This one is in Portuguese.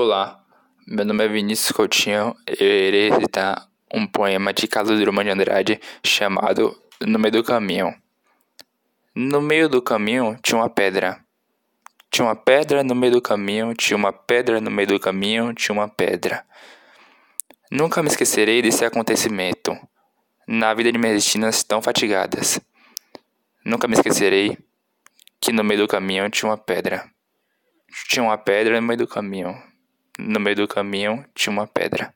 Olá, meu nome é Vinícius Coutinho e eu irei recitar um poema de Carlos Drummond de Andrade chamado No Meio do Caminho. No meio do caminho tinha uma pedra. Tinha uma pedra no meio do caminho, tinha uma pedra no meio do caminho, tinha uma pedra. Nunca me esquecerei desse acontecimento, na vida de minhas destinas tão fatigadas. Nunca me esquecerei que no meio do caminho tinha uma pedra. Tinha uma pedra no meio do caminho. No meio do caminho tinha uma pedra.